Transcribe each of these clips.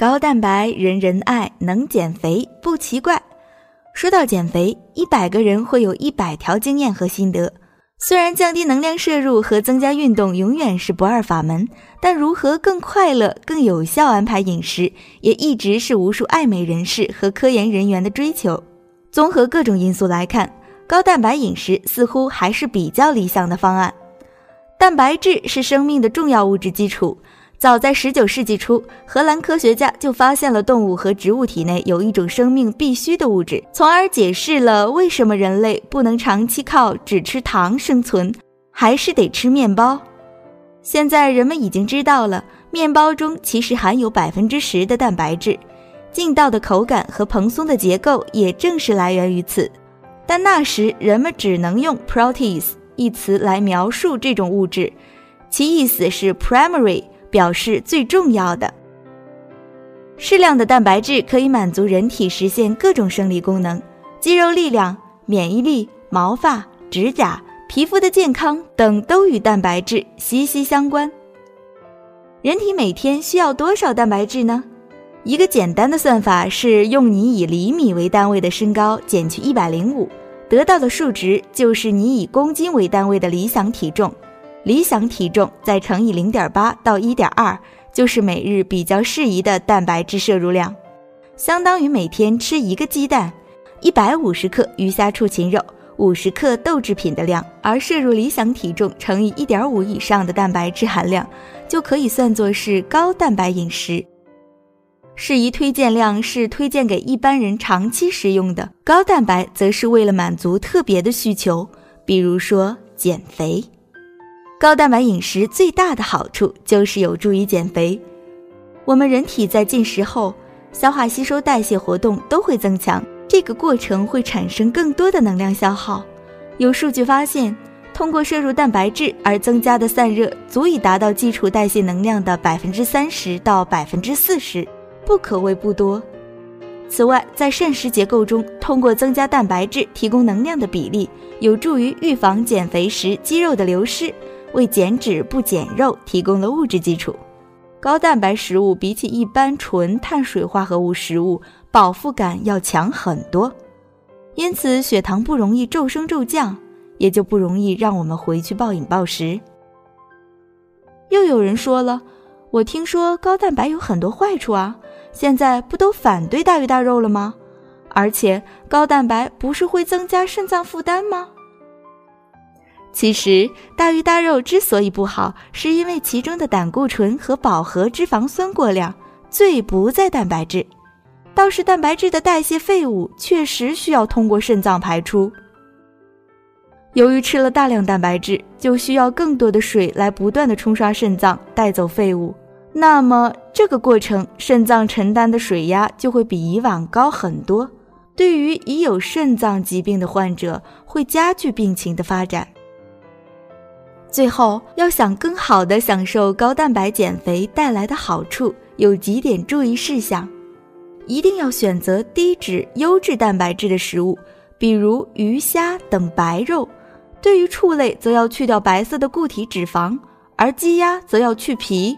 高蛋白人人爱，能减肥不奇怪。说到减肥，一百个人会有一百条经验和心得。虽然降低能量摄入和增加运动永远是不二法门，但如何更快乐、更有效安排饮食，也一直是无数爱美人士和科研人员的追求。综合各种因素来看，高蛋白饮食似乎还是比较理想的方案。蛋白质是生命的重要物质基础。早在19世纪初，荷兰科学家就发现了动物和植物体内有一种生命必需的物质，从而解释了为什么人类不能长期靠只吃糖生存，还是得吃面包。现在人们已经知道了，面包中其实含有百分之十的蛋白质，劲道的口感和蓬松的结构也正是来源于此。但那时人们只能用 proteins 一词来描述这种物质，其意思是 primary。表示最重要的，适量的蛋白质可以满足人体实现各种生理功能，肌肉力量、免疫力、毛发、指甲、皮肤的健康等都与蛋白质息息相关。人体每天需要多少蛋白质呢？一个简单的算法是用你以厘米为单位的身高减去一百零五，得到的数值就是你以公斤为单位的理想体重。理想体重再乘以零点八到一点二，就是每日比较适宜的蛋白质摄入量，相当于每天吃一个鸡蛋，一百五十克鱼虾畜禽肉，五十克豆制品的量。而摄入理想体重乘以一点五以上的蛋白质含量，就可以算作是高蛋白饮食。适宜推荐量是推荐给一般人长期食用的，高蛋白则是为了满足特别的需求，比如说减肥。高蛋白饮食最大的好处就是有助于减肥。我们人体在进食后，消化吸收、代谢活动都会增强，这个过程会产生更多的能量消耗。有数据发现，通过摄入蛋白质而增加的散热，足以达到基础代谢能量的百分之三十到百分之四十，不可谓不多。此外，在膳食结构中，通过增加蛋白质提供能量的比例，有助于预防减肥时肌肉的流失。为减脂不减肉提供了物质基础。高蛋白食物比起一般纯碳水化合物食物，饱腹感要强很多，因此血糖不容易骤升骤降，也就不容易让我们回去暴饮暴食。又有人说了，我听说高蛋白有很多坏处啊，现在不都反对大鱼大肉了吗？而且高蛋白不是会增加肾脏负担吗？其实，大鱼大肉之所以不好，是因为其中的胆固醇和饱和脂肪酸过量，最不在蛋白质。倒是蛋白质的代谢废物确实需要通过肾脏排出。由于吃了大量蛋白质，就需要更多的水来不断的冲刷肾脏，带走废物。那么这个过程，肾脏承担的水压就会比以往高很多。对于已有肾脏疾病的患者，会加剧病情的发展。最后，要想更好的享受高蛋白减肥带来的好处，有几点注意事项：一定要选择低脂、优质蛋白质的食物，比如鱼虾等白肉；对于畜类，则要去掉白色的固体脂肪，而鸡鸭则要去皮，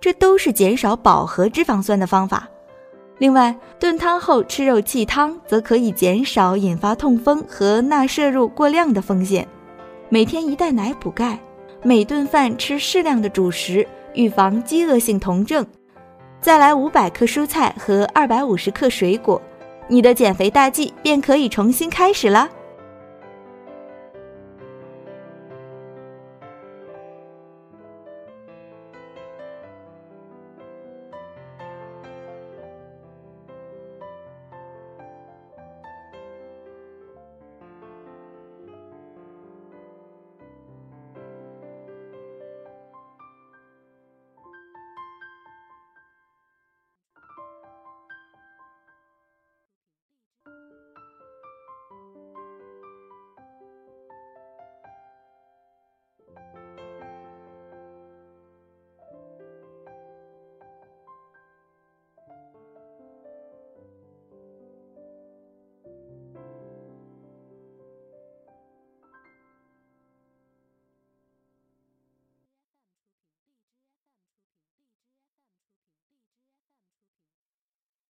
这都是减少饱和脂肪酸的方法。另外，炖汤后吃肉气汤，则可以减少引发痛风和钠摄入过量的风险。每天一袋奶补钙，每顿饭吃适量的主食，预防饥饿性酮症。再来五百克蔬菜和二百五十克水果，你的减肥大计便可以重新开始了。